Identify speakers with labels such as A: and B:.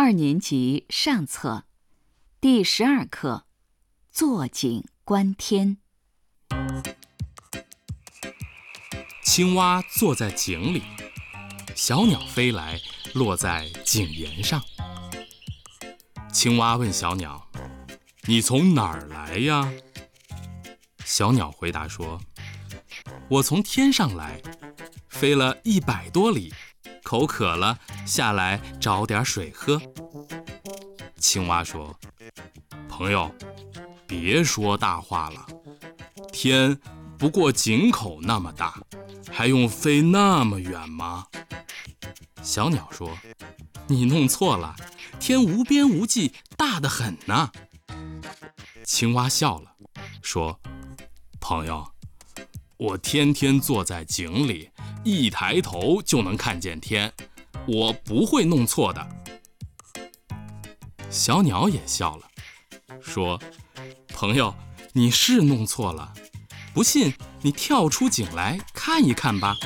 A: 二年级上册，第十二课《坐井观天》。
B: 青蛙坐在井里，小鸟飞来，落在井沿上。青蛙问小鸟：“你从哪儿来呀？”小鸟回答说：“我从天上来，飞了一百多里。”口渴了，下来找点水喝。青蛙说：“朋友，别说大话了。天不过井口那么大，还用飞那么远吗？”小鸟说：“你弄错了，天无边无际，大得很呢。”青蛙笑了，说：“朋友，我天天坐在井里。”一抬头就能看见天，我不会弄错的。小鸟也笑了，说：“朋友，你是弄错了，不信你跳出井来看一看吧。”